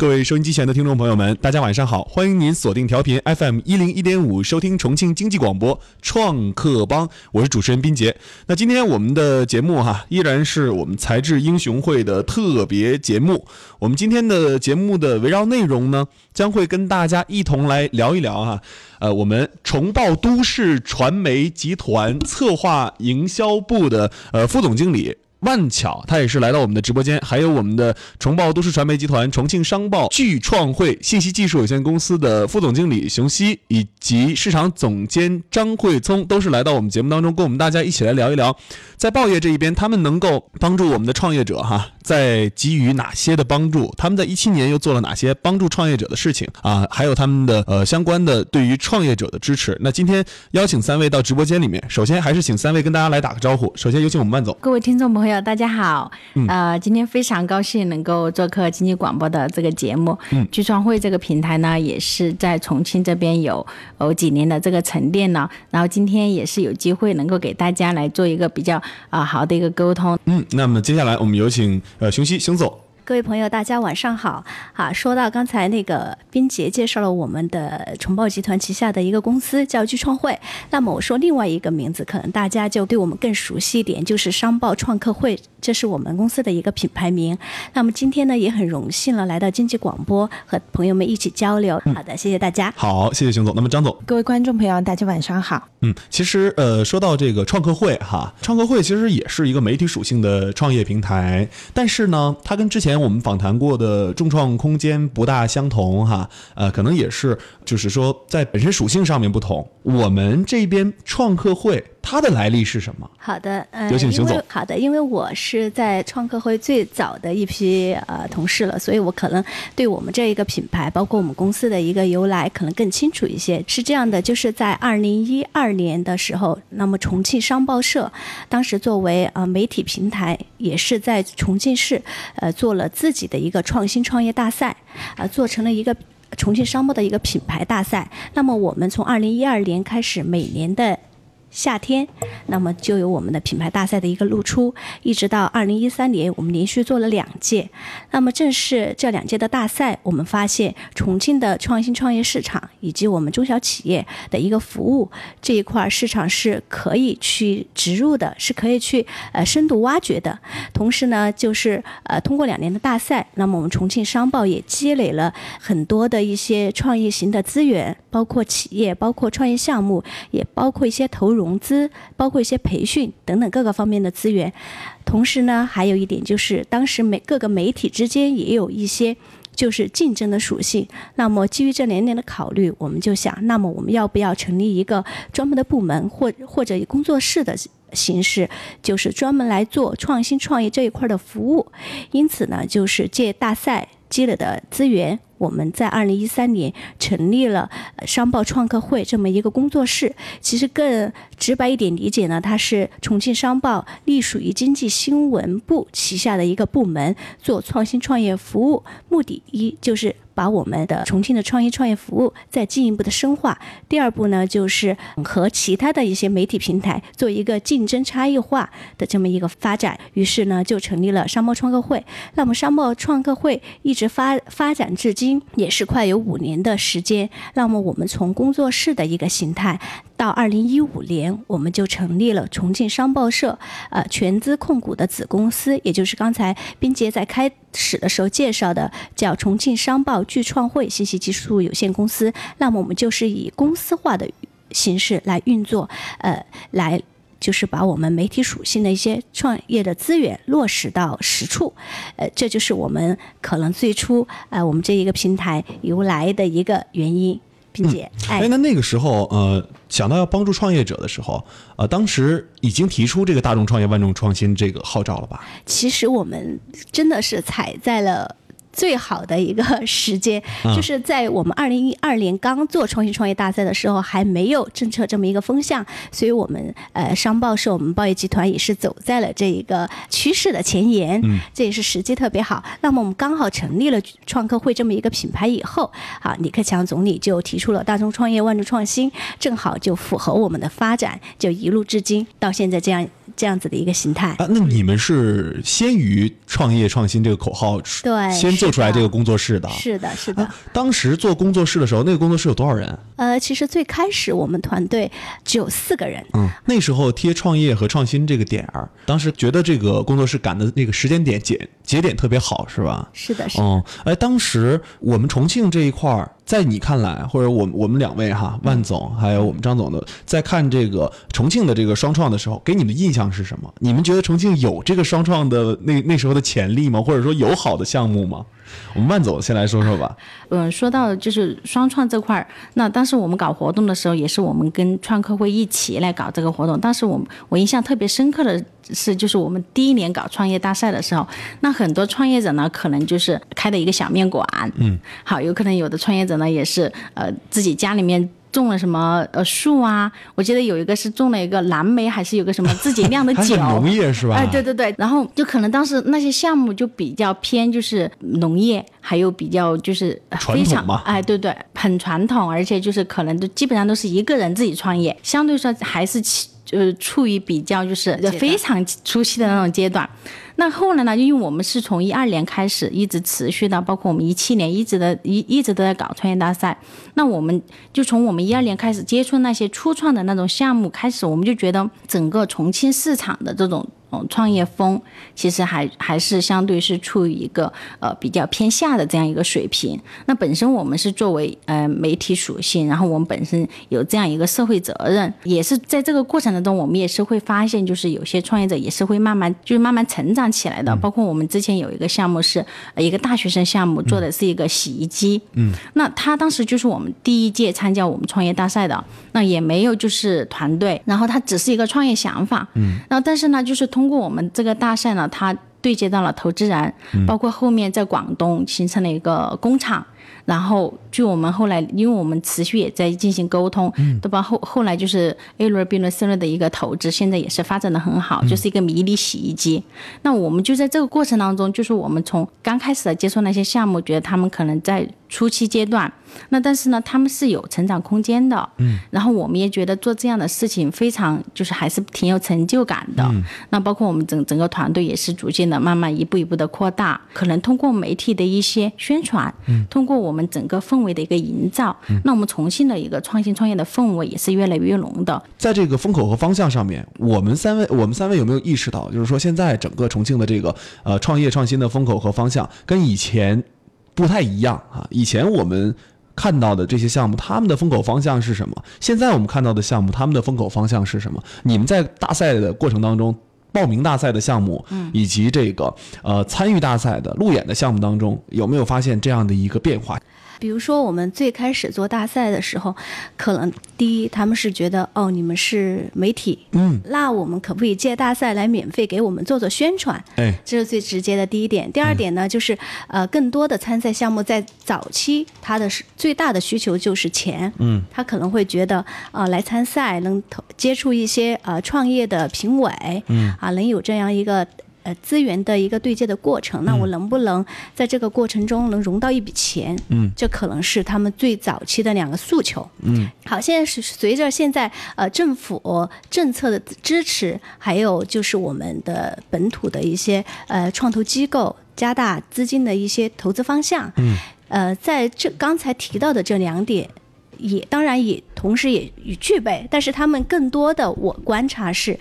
各位收音机前的听众朋友们，大家晚上好！欢迎您锁定调频 FM 一零一点五，收听重庆经济广播创客帮，我是主持人斌杰。那今天我们的节目哈，依然是我们才智英雄会的特别节目。我们今天的节目的围绕内容呢，将会跟大家一同来聊一聊哈，呃，我们重报都市传媒集团策划营销部的呃副总经理。万巧，他也是来到我们的直播间，还有我们的重报都市传媒集团重庆商报聚创汇信息技术有限公司的副总经理熊希，以及市场总监张慧聪，都是来到我们节目当中，跟我们大家一起来聊一聊，在报业这一边，他们能够帮助我们的创业者哈，在给予哪些的帮助？他们在一七年又做了哪些帮助创业者的事情啊？还有他们的呃相关的对于创业者的支持。那今天邀请三位到直播间里面，首先还是请三位跟大家来打个招呼。首先有请我们万总，各位听众朋友。大家好，呃，今天非常高兴能够做客经济广播的这个节目。嗯，聚创汇这个平台呢，也是在重庆这边有有几年的这个沉淀了。然后今天也是有机会能够给大家来做一个比较啊好的一个沟通。嗯，那么接下来我们有请呃熊希熊总。各位朋友，大家晚上好。啊，说到刚才那个冰杰介绍了我们的重报集团旗下的一个公司叫聚创汇，那么我说另外一个名字，可能大家就对我们更熟悉一点，就是商报创客会，这是我们公司的一个品牌名。那么今天呢，也很荣幸了来到经济广播和朋友们一起交流。好的，谢谢大家。好，谢谢熊总。那么张总，各位观众朋友，大家晚上好。嗯，其实呃，说到这个创客会哈，创客会其实也是一个媒体属性的创业平台，但是呢，它跟之前我们访谈过的众创空间不大相同哈，呃，可能也是就是说在本身属性上面不同。我们这边创客会它的来历是什么？好的，呃有请邢总。好的，因为我是在创客会最早的一批呃同事了，所以我可能对我们这一个品牌，包括我们公司的一个由来，可能更清楚一些。是这样的，就是在二零一二年的时候，那么重庆商报社当时作为呃媒体平台，也是在重庆市呃做了自己的一个创新创业大赛，啊，做成了一个重庆商报的一个品牌大赛。那么我们从二零一二年开始，每年的夏天，那么就有我们的品牌大赛的一个露出，一直到二零一三年，我们连续做了两届。那么正是这两届的大赛，我们发现重庆的创新创业市场以及我们中小企业的一个服务这一块市场是可以去植入的，是可以去呃深度挖掘的。同时呢，就是呃通过两年的大赛，那么我们重庆商报也积累了很多的一些创业型的资源，包括企业，包括创业项目，也包括一些投入。融资，包括一些培训等等各个方面的资源。同时呢，还有一点就是，当时每各个媒体之间也有一些就是竞争的属性。那么基于这两点的考虑，我们就想，那么我们要不要成立一个专门的部门，或或者以工作室的形式，就是专门来做创新创业这一块的服务？因此呢，就是借大赛积累的资源。我们在二零一三年成立了商报创客会这么一个工作室。其实更直白一点理解呢，它是重庆商报隶属于经济新闻部旗下的一个部门，做创新创业服务。目的一就是把我们的重庆的创新创业服务再进一步的深化。第二步呢，就是和其他的一些媒体平台做一个竞争差异化的这么一个发展。于是呢，就成立了商贸创客会。那么商贸创客会一直发发展至今。也是快有五年的时间。那么我们从工作室的一个形态，到二零一五年，我们就成立了重庆商报社，呃，全资控股的子公司，也就是刚才冰杰在开始的时候介绍的，叫重庆商报聚创汇信息技术有限公司。那么我们就是以公司化的形式来运作，呃，来。就是把我们媒体属性的一些创业的资源落实到实处，呃，这就是我们可能最初呃我们这一个平台由来的一个原因，并且哎，那那个时候呃想到要帮助创业者的时候，呃，当时已经提出这个大众创业万众创新这个号召了吧？其实我们真的是踩在了。最好的一个时间，就是在我们二零一二年刚做创新创业大赛的时候，还没有政策这么一个风向，所以我们呃商报社我们报业集团也是走在了这一个趋势的前沿，这也是时机特别好。那么我们刚好成立了创客会这么一个品牌以后，啊，李克强总理就提出了大众创业万众创新，正好就符合我们的发展，就一路至今到现在这样这样子的一个形态。啊，那你们是先于创业创新这个口号，对先做出来这个工作室的。是的，是的。啊，当时做工作室的时候，那个工作室有多少人？呃，其实最开始我们团队只有四个人，嗯，那时候贴创业和创新这个点儿，当时觉得这个工作室赶的那个时间点节节点特别好，是吧？是的，是的。哦，哎，当时我们重庆这一块儿，在你看来，或者我们我们两位哈，万总还有我们张总的，在看这个重庆的这个双创的时候，给你们的印象是什么？你们觉得重庆有这个双创的那那时候的潜力吗？或者说有好的项目吗？我们慢走先来说说吧。嗯，说到就是双创这块儿，那当时我们搞活动的时候，也是我们跟创客会一起来搞这个活动。当时我们我印象特别深刻的是，就是我们第一年搞创业大赛的时候，那很多创业者呢，可能就是开的一个小面馆，嗯，好，有可能有的创业者呢，也是呃自己家里面。种了什么呃树啊？我记得有一个是种了一个蓝莓，还是有个什么 自己酿的酒？农业是吧？哎，对对对，然后就可能当时那些项目就比较偏就是农业，还有比较就是非常统嘛哎，对对，很传统，而且就是可能都基本上都是一个人自己创业，相对说还是处于比较就是非常初期的那种阶段。那后来呢？因为我们是从一二年开始一直持续到，包括我们一七年一直的一一直都在搞创业大赛。那我们就从我们一二年开始接触那些初创的那种项目开始，我们就觉得整个重庆市场的这种。嗯，创业风其实还还是相对是处于一个呃比较偏下的这样一个水平。那本身我们是作为呃媒体属性，然后我们本身有这样一个社会责任，也是在这个过程当中，我们也是会发现，就是有些创业者也是会慢慢就是慢慢成长起来的。包括我们之前有一个项目是呃一个大学生项目，做的是一个洗衣机，嗯，那他当时就是我们第一届参加我们创业大赛的，那也没有就是团队，然后他只是一个创业想法，嗯，然后但是呢，就是通过我们这个大赛呢，他对接到了投资人，包括后面在广东形成了一个工厂。然后，据我们后来，因为我们持续也在进行沟通，对吧？后后来就是 A 轮、B 轮、C 轮的一个投资，现在也是发展的很好，就是一个迷你洗衣机。那我们就在这个过程当中，就是我们从刚开始的接触那些项目，觉得他们可能在初期阶段，那但是呢，他们是有成长空间的。嗯。然后我们也觉得做这样的事情非常，就是还是挺有成就感的。嗯。那包括我们整整个团队也是逐渐的慢慢一步一步的扩大，可能通过媒体的一些宣传，嗯，通过我们整个氛围的一个营造，那我们重庆的一个创新创业的氛围也是越来越浓的。在这个风口和方向上面，我们三位，我们三位有没有意识到，就是说现在整个重庆的这个呃创业创新的风口和方向跟以前不太一样啊？以前我们看到的这些项目，他们的风口方向是什么？现在我们看到的项目，他们的风口方向是什么？你们在大赛的过程当中。报名大赛的项目，以及这个呃参与大赛的路演的项目当中，有没有发现这样的一个变化？比如说，我们最开始做大赛的时候，可能第一他们是觉得哦，你们是媒体，嗯，那我们可不可以借大赛来免费给我们做做宣传？哎，这是最直接的第一点。第二点呢，就是呃，更多的参赛项目在早期，它的是最大的需求就是钱，嗯，他可能会觉得啊、来参赛能投接触一些呃创业的评委，嗯啊，能有这样一个。呃，资源的一个对接的过程，那我能不能在这个过程中能融到一笔钱？嗯，这可能是他们最早期的两个诉求。嗯，好，现在是随着现在呃政府政策的支持，还有就是我们的本土的一些呃创投机构加大资金的一些投资方向。嗯，呃，在这刚才提到的这两点。也当然也同时也也具备，但是他们更多的我观察是，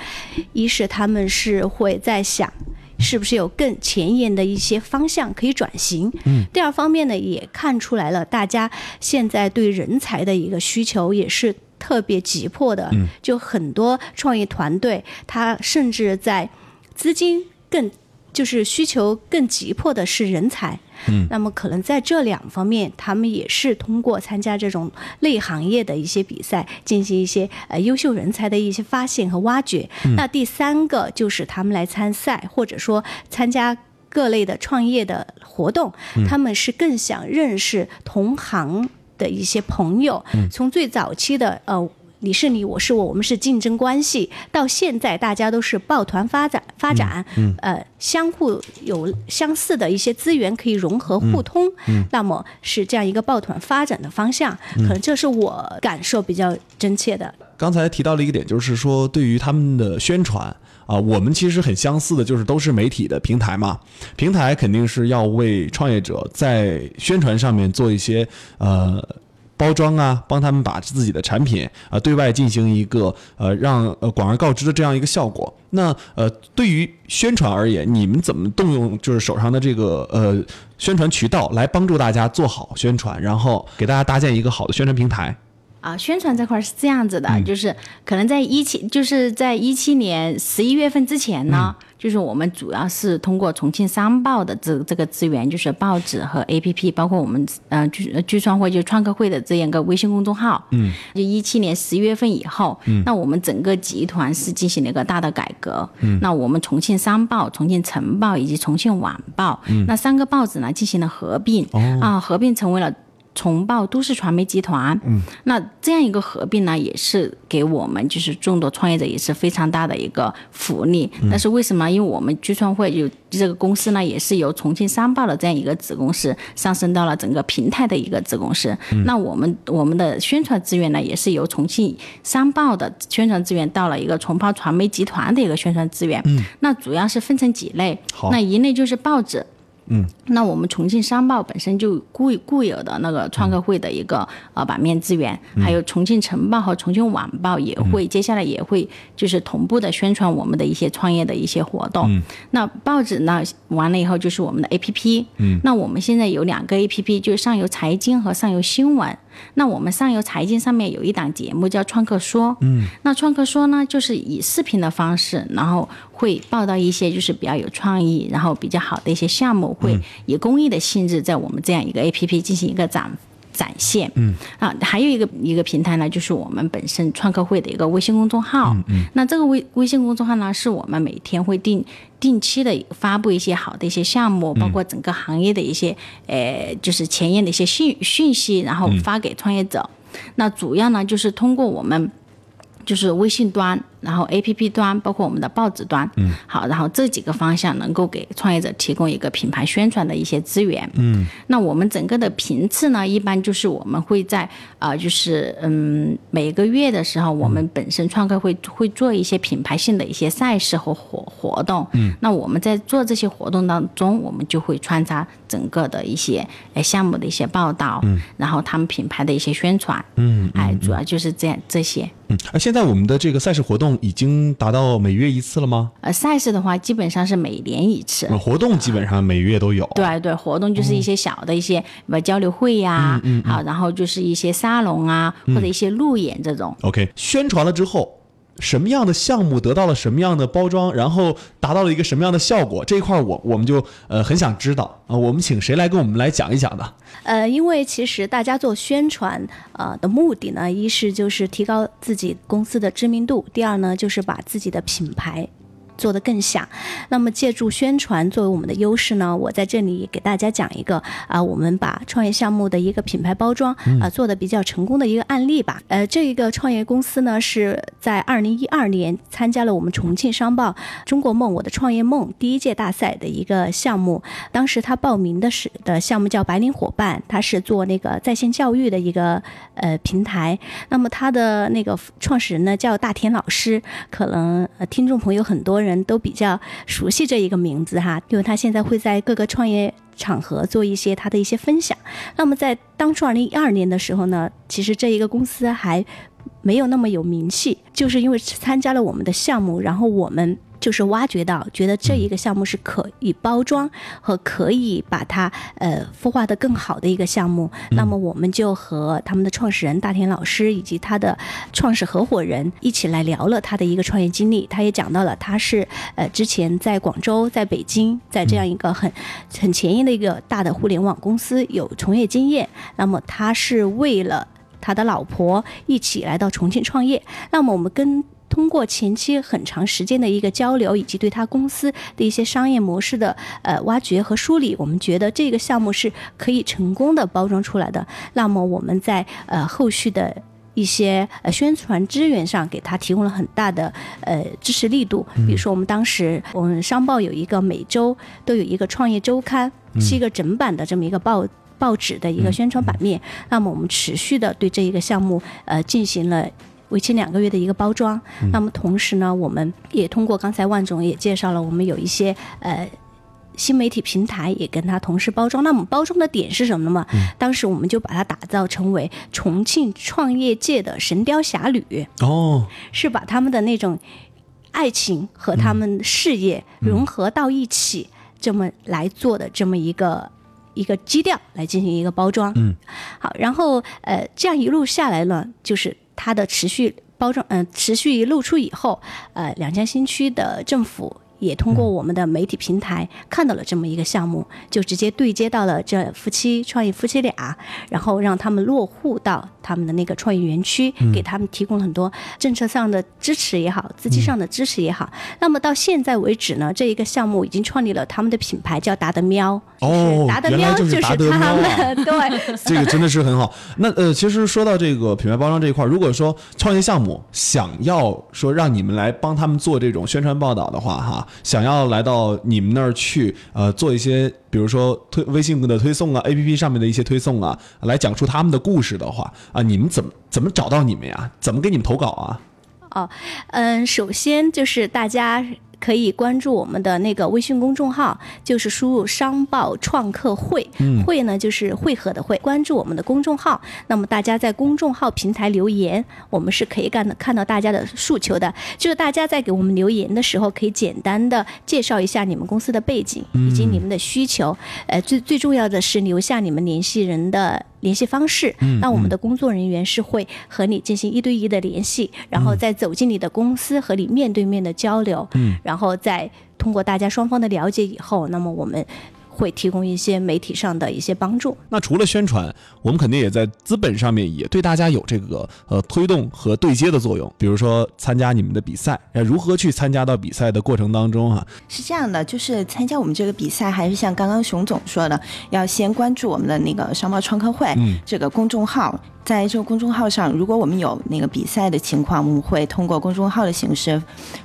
一是他们是会在想，是不是有更前沿的一些方向可以转型。嗯。第二方面呢，也看出来了，大家现在对人才的一个需求也是特别急迫的。嗯。就很多创业团队，他甚至在资金更就是需求更急迫的是人才。嗯，那么可能在这两方面，他们也是通过参加这种类行业的一些比赛，进行一些呃优秀人才的一些发现和挖掘。那第三个就是他们来参赛，或者说参加各类的创业的活动，他们是更想认识同行的一些朋友。从最早期的呃。你是你，我是我，我们是竞争关系。到现在，大家都是抱团发展，发展，嗯，呃，相互有相似的一些资源可以融合互通，嗯，那么是这样一个抱团发展的方向，可能这是我感受比较真切的。刚才提到了一个点，就是说对于他们的宣传啊，我们其实很相似的，就是都是媒体的平台嘛，平台肯定是要为创业者在宣传上面做一些呃。包装啊，帮他们把自己的产品啊对外进行一个呃让呃广而告之的这样一个效果。那呃对于宣传而言，你们怎么动用就是手上的这个呃宣传渠道来帮助大家做好宣传，然后给大家搭建一个好的宣传平台？啊，宣传这块是这样子的，就是可能在一七就是在一七年十一月份之前呢。就是我们主要是通过重庆商报的这这个资源，就是报纸和 APP，包括我们呃聚聚创会就创客会的这样一个微信公众号。嗯，就一七年十一月份以后，嗯，那我们整个集团是进行了一个大的改革。嗯，那我们重庆商报、重庆晨报以及重庆晚报，嗯，那三个报纸呢进行了合并。哦，啊，合并成为了。重报都市传媒集团，嗯，那这样一个合并呢，也是给我们就是众多创业者也是非常大的一个福利。但是为什么？因为我们聚创会有这个公司呢，也是由重庆商报的这样一个子公司上升到了整个平台的一个子公司。那我们我们的宣传资源呢，也是由重庆商报的宣传资源到了一个重报传媒集团的一个宣传资源。嗯，那主要是分成几类。好，那一类就是报纸。嗯，那我们重庆商报本身就固固有的那个创客会的一个呃版面资源，还有重庆晨报和重庆晚报也会接下来也会就是同步的宣传我们的一些创业的一些活动。那报纸呢完了以后就是我们的 APP。嗯，那我们现在有两个 APP，就是上游财经和上游新闻。那我们上游财经上面有一档节目叫创客说。嗯，那创客说呢，就是以视频的方式，然后。会报道一些就是比较有创意，然后比较好的一些项目，会以公益的性质在我们这样一个 A P P 进行一个展展现。嗯啊，还有一个一个平台呢，就是我们本身创客会的一个微信公众号。嗯，那这个微微信公众号呢，是我们每天会定定期的发布一些好的一些项目，包括整个行业的一些呃，就是前沿的一些讯讯息，然后发给创业者。那主要呢，就是通过我们。就是微信端，然后 A P P 端，包括我们的报纸端，嗯，好，然后这几个方向能够给创业者提供一个品牌宣传的一些资源，嗯，那我们整个的频次呢，一般就是我们会在啊，就是嗯，每个月的时候，我们本身创客会会做一些品牌性的一些赛事和活活动，嗯，那我们在做这些活动当中，我们就会穿插整个的一些呃项目的一些报道，嗯，然后他们品牌的一些宣传，嗯，哎，主要就是这样这些。嗯，而现在我们的这个赛事活动已经达到每月一次了吗？呃，赛事的话基本上是每年一次，活动基本上每月都有。对对，活动就是一些小的一些什么交流会呀，好，然后就是一些沙龙啊，或者一些路演这种。OK，宣传了之后。什么样的项目得到了什么样的包装，然后达到了一个什么样的效果？这一块我我们就呃很想知道啊。我们请谁来跟我们来讲一讲呢？呃，因为其实大家做宣传啊的目的呢，一是就是提高自己公司的知名度，第二呢就是把自己的品牌。做得更响，那么借助宣传作为我们的优势呢？我在这里给大家讲一个啊，我们把创业项目的一个品牌包装啊做的比较成功的一个案例吧。呃，这一个创业公司呢是在二零一二年参加了我们重庆商报“中国梦我的创业梦”第一届大赛的一个项目。当时他报名的是的项目叫“白领伙伴”，他是做那个在线教育的一个呃平台。那么他的那个创始人呢叫大田老师，可能听众朋友很多人。人都比较熟悉这一个名字哈，因为他现在会在各个创业场合做一些他的一些分享。那么在当初二零一二年的时候呢，其实这一个公司还没有那么有名气，就是因为参加了我们的项目，然后我们。就是挖掘到，觉得这一个项目是可以包装和可以把它呃孵化的更好的一个项目，那么我们就和他们的创始人大田老师以及他的创始合伙人一起来聊了他的一个创业经历。他也讲到了他是呃之前在广州、在北京，在这样一个很很前沿的一个大的互联网公司有从业经验。那么他是为了他的老婆一起来到重庆创业。那么我们跟通过前期很长时间的一个交流，以及对他公司的一些商业模式的呃挖掘和梳理，我们觉得这个项目是可以成功的包装出来的。那么我们在呃后续的。一些呃宣传资源上给他提供了很大的呃支持力度。比如说我们当时我们商报有一个每周都有一个创业周刊，是一个整版的这么一个报。报纸的一个宣传版面，那么我们持续的对这一个项目呃进行了为期两个月的一个包装。那么同时呢，我们也通过刚才万总也介绍了，我们有一些呃新媒体平台也跟他同时包装。那么包装的点是什么呢？嘛，当时我们就把它打造成为重庆创业界的神雕侠侣。哦，是把他们的那种爱情和他们事业融合到一起，这么来做的这么一个。一个基调来进行一个包装，嗯，好，然后呃，这样一路下来呢，就是它的持续包装，嗯，持续露出以后，呃，两江新区的政府。也通过我们的媒体平台看到了这么一个项目，就直接对接到了这夫妻创业夫妻俩，然后让他们落户到他们的那个创业园区，给他们提供了很多政策上的支持也好，资金上的支持也好。那么到现在为止呢，这一个项目已经创立了他们的品牌，叫达德喵。哦，达德喵就是他们，对，这个真的是很好。那呃，其实说到这个品牌包装这一块，如果说创业项目想要说让你们来帮他们做这种宣传报道的话，哈。想要来到你们那儿去，呃，做一些，比如说推微信的推送啊，A P P 上面的一些推送啊，来讲述他们的故事的话，啊，你们怎么怎么找到你们呀？怎么给你们投稿啊？哦，嗯，首先就是大家。可以关注我们的那个微信公众号，就是输入“商报创客会”，会呢就是汇合的会。关注我们的公众号，那么大家在公众号平台留言，我们是可以干的看到大家的诉求的。就是大家在给我们留言的时候，可以简单的介绍一下你们公司的背景以及你们的需求。呃，最最重要的是留下你们联系人的。联系方式，那我们的工作人员是会和你进行一对一的联系，然后再走进你的公司和你面对面的交流，然后再通过大家双方的了解以后，那么我们。会提供一些媒体上的一些帮助。那除了宣传，我们肯定也在资本上面也对大家有这个呃推动和对接的作用。比如说参加你们的比赛，那如何去参加到比赛的过程当中哈？是这样的，就是参加我们这个比赛，还是像刚刚熊总说的，要先关注我们的那个商贸创客会这个公众号。在这个公众号上，如果我们有那个比赛的情况，我们会通过公众号的形式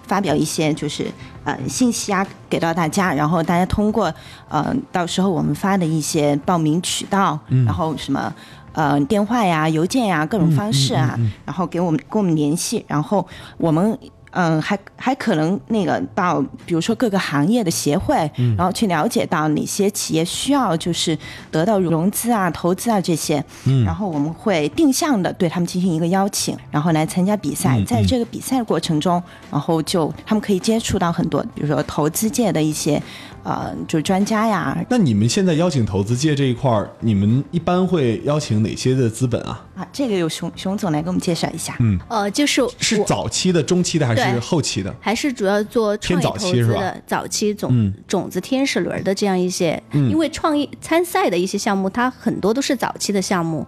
发表一些就是呃信息啊给到大家，然后大家通过呃到时候我们发的一些报名渠道，然后什么呃电话呀、邮件呀各种方式啊，然后给我们跟我们联系，然后我们。嗯，还还可能那个到，比如说各个行业的协会，然后去了解到哪些企业需要就是得到融资啊、投资啊这些，然后我们会定向的对他们进行一个邀请，然后来参加比赛。在这个比赛过程中，然后就他们可以接触到很多，比如说投资界的一些。呃，就是专家呀。那你们现在邀请投资界这一块儿，你们一般会邀请哪些的资本啊？啊，这个由熊熊总来给我们介绍一下。嗯，呃，就是是早期的、中期的还是后期的？还是主要做创业投资的早期种种子天使轮的这样一些？因为创业参赛的一些项目，它很多都是早期的项目，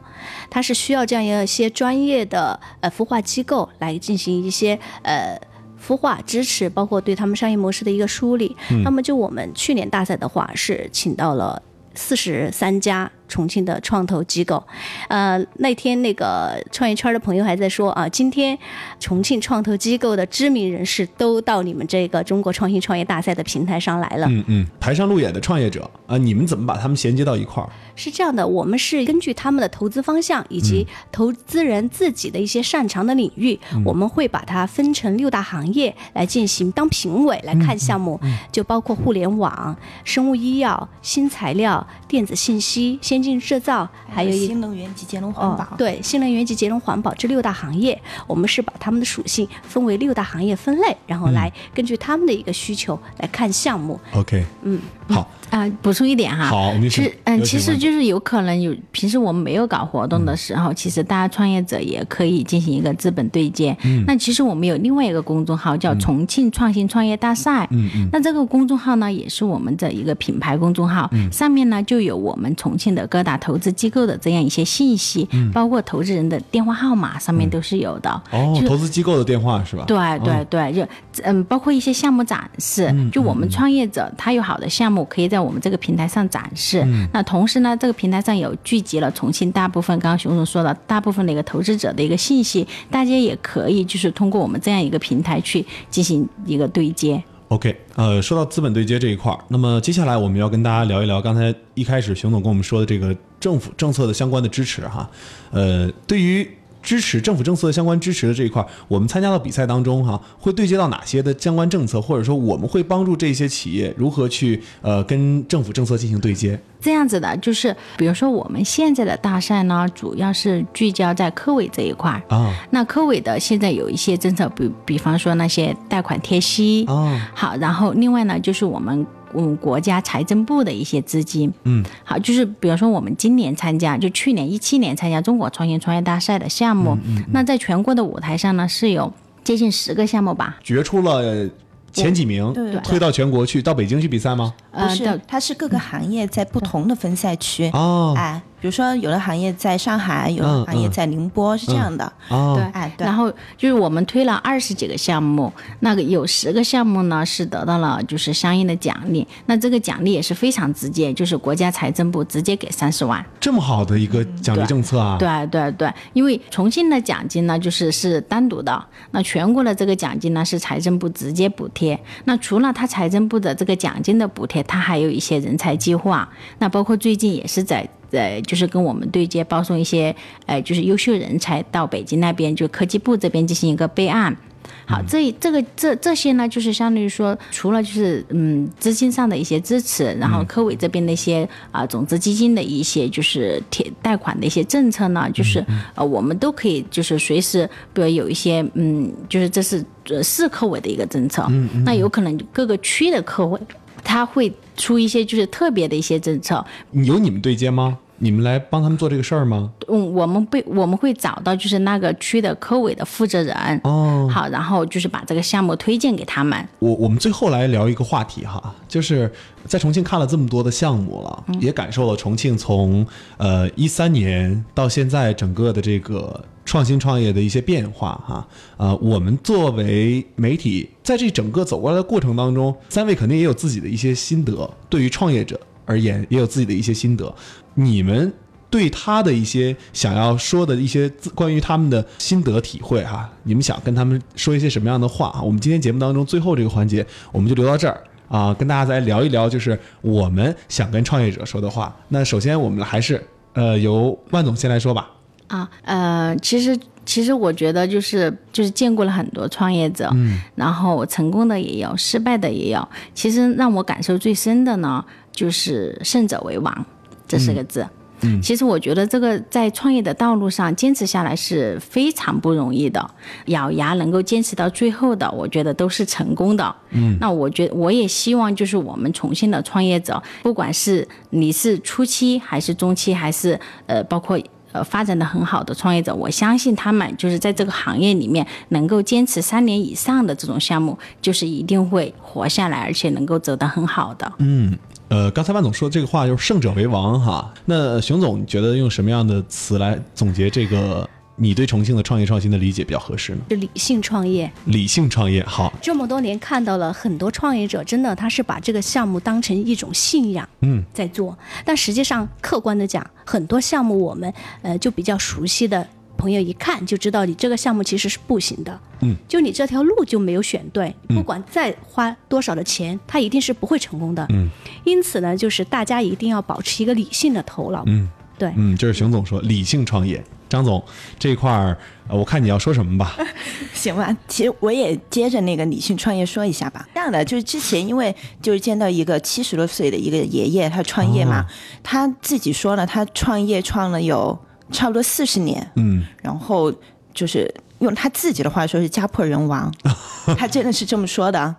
它是需要这样一些专业的呃孵化机构来进行一些呃。孵化支持，包括对他们商业模式的一个梳理。那么，就我们去年大赛的话，是请到了四十三家。重庆的创投机构，呃，那天那个创业圈的朋友还在说啊，今天重庆创投机构的知名人士都到你们这个中国创新创业大赛的平台上来了。嗯嗯，台上路演的创业者啊，你们怎么把他们衔接到一块儿？是这样的，我们是根据他们的投资方向以及投资人自己的一些擅长的领域，我们会把它分成六大行业来进行当评委来看项目，就包括互联网、生物医药、新材料、电子信息。先进制造，还有新能源及节能环保。对，新能源及节能环保这六大行业，我们是把它们的属性分为六大行业分类，然后来根据他们的一个需求来看项目。OK，嗯，好。啊，补充一点哈，好，其实嗯，其实就是有可能有平时我们没有搞活动的时候，其实大家创业者也可以进行一个资本对接。嗯，那其实我们有另外一个公众号叫重庆创新创业大赛。嗯嗯，那这个公众号呢，也是我们的一个品牌公众号，上面呢就有我们重庆的的各大投资机构的这样一些信息，嗯包括投资人的电话号码上面都是有的。哦，就投资机构的电话是吧？对对对，就嗯，包括一些项目展示，嗯就我们创业者他有好的项目可以在我们这个平台上展示。嗯那同时呢，这个平台上有聚集了重庆大部分刚刚熊总说的大部分的一个投资者的一个信息，大家也可以就是通过我们这样一个平台去进行一个对接。OK，呃，说到资本对接这一块儿，那么接下来我们要跟大家聊一聊刚才一开始熊总跟我们说的这个政府政策的相关的支持哈。呃，对于支持政府政策相关支持的这一块，我们参加到比赛当中哈，会对接到哪些的相关政策，或者说我们会帮助这些企业如何去呃跟政府政策进行对接？这样子的，就是比如说我们现在的大赛呢，主要是聚焦在科委这一块儿。啊那科委的现在有一些政策，比比方说那些贷款贴息，啊好，然后另外呢，就是我们嗯国家财政部的一些资金，嗯，好，就是比如说我们今年参加，就去年一七年参加中国创新创业大赛的项目，那在全国的舞台上呢是有接近十个项目吧，决出了前几名，对对。推到全国去，到北京去比赛吗？呃，不是的，它是各个行业在不同的分赛区。哦。哎，比如说有的行业在上海，有嗯的行业嗯在宁波，是这样的。哦对，哎，对然。后就是我们推了二十几个项目，那个有十个项目呢是得到了就是相应的奖励，那这个奖励也是非常直接，就是国家财政部直接给三十万。这么好的一个奖励政策啊！对对对，因为重庆的奖金呢，就是是单独的，那全国的这个奖金呢是财政部直接补贴。那除了他财政部的这个奖金的补贴，它还有一些人才计划。那包括最近也是在呃，就是跟我们对接，包送一些呃，就是优秀人才到北京那边，就科技部这边进行一个备案。好，这这个这这些呢，就是相当于说，除了就是嗯资金上的一些支持，然后科委这边的一些啊、种子基金的一些就是贴贷款的一些政策呢，就是呃我们都可以就是随时，比如有一些嗯，就是这是呃市科委的一个政策，那有可能各个区的科委他会出一些就是特别的一些政策，有你们对接吗？你们来帮他们做这个事儿吗？嗯，我们被我们会找到就是那个区的科委的负责人，哦，好，然后就是把这个项目推荐给他们。我我们最后来聊一个话题哈，就是在重庆看了这么多的项目了，也感受了重庆从呃一三年到现在整个的这个创新创业的一些变化哈。呃，我们作为媒体，在这整个走过来的过程当中，三位肯定也有自己的一些心得，对于创业者而言也有自己的一些心得。你们对他的一些想要说的一些关于他们的心得体会哈，你们想跟他们说一些什么样的话啊？我们今天节目当中最后这个环节，我们就留到这儿啊，跟大家再聊一聊，就是我们想跟创业者说的话。那首先我们还是呃由万总先来说吧。啊，呃，其实其实我觉得就是就是见过了很多创业者，嗯，然后成功的也有，失败的也有。其实让我感受最深的呢，就是胜者为王这四个字。嗯，其实我觉得这个在创业的道路上坚持下来是非常不容易的，咬牙能够坚持到最后的，我觉得都是成功的。嗯，那我觉我也希望就是我们重庆的创业者，不管是你是初期还是中期，还是呃包括。呃，发展的很好的创业者，我相信他们就是在这个行业里面能够坚持三年以上的这种项目，就是一定会活下来，而且能够走得很好的。嗯，呃，刚才万总说的这个话就是胜者为王哈。那熊总，你觉得用什么样的词来总结这个你对重庆的创业创新的理解比较合适呢？是理性创业，理性创业，好，这么多年看到了很多创业者，真的他是把这个项目当成一种信仰，嗯，在做。但实际上，客观的讲，很多项目我们呃就比较熟悉的朋友一看就知道，你这个项目其实是不行的。嗯，就你这条路就没有选对，不管再花多少的钱，它一定是不会成功的。嗯，因此呢，就是大家一定要保持一个理性的头脑。嗯，对。嗯，就是熊总说理性创业。张总这一块儿，呃我看你要说什么吧？行吧，其实我也接着那个理性创业说一下吧。这样的，就是之前因为就是见到一个七十多岁的一个爷爷，他创业嘛，哦他自己说了，他创业创了有差不多四十年，嗯，然后就是用他自己的话说是家破人亡，他真的是这么说的。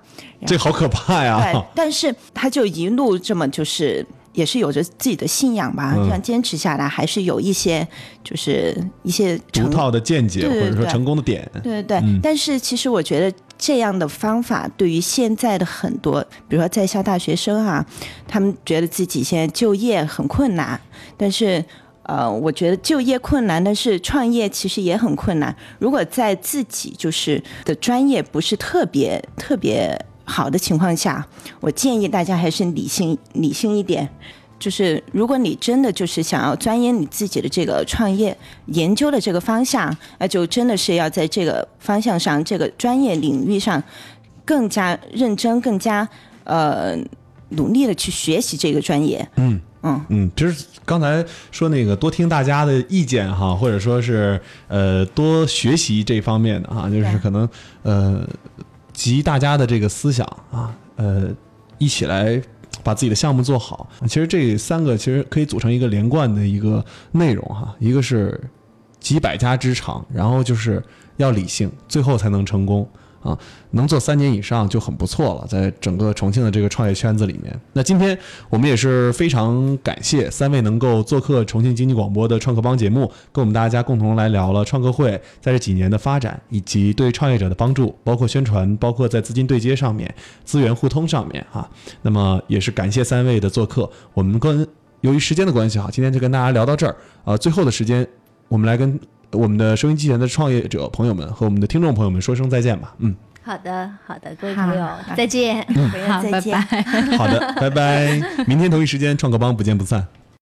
这好可怕对呀！，但是他就一路这么就是也是有着自己的信仰吧，嗯。这样坚持下来，还是有一些就是一些成独套的见解对对或者说成功的点，对对对，嗯。但是其实我觉得这样的方法对于现在的很多，比如说在校大学生啊，他们觉得自己现在就业很困难，但是。呃，我觉得就业困难，但是创业其实也很困难。如果在自己就是的专业不是特别特别好的情况下，我建议大家还是理性理性一点。就是如果你真的就是想要钻研你自己的这个创业研究的这个方向，那就真的是要在这个方向上、这个专业领域上更加认真、更加呃努力的去学习这个专业。嗯嗯，其实刚才说那个多听大家的意见哈，或者说是呃多学习这方面的哈，就是可能呃集大家的这个思想啊，呃一起来把自己的项目做好。其实这三个其实可以组成一个连贯的一个内容哈，一个是集百家之长，然后就是要理性，最后才能成功。啊，能做三年以上就很不错了，在整个重庆的这个创业圈子里面。那今天我们也是非常感谢三位能够做客重庆经济广播的创客帮节目，跟我们大家共同来聊了创客会在这几年的发展，以及对创业者的帮助，包括宣传，包括在资金对接上面、资源互通上面哈。那么也是感谢三位的做客，我们跟由于时间的关系哈，今天就跟大家聊到这儿。呃，最后的时间，我们来跟我们的收音机前的创业者朋友们和我们的听众朋友们说声再见吧。嗯，好的，好的，各位朋友，再见。好，拜再见。拜。好的，拜拜。明天同一时间，创客帮不见不散。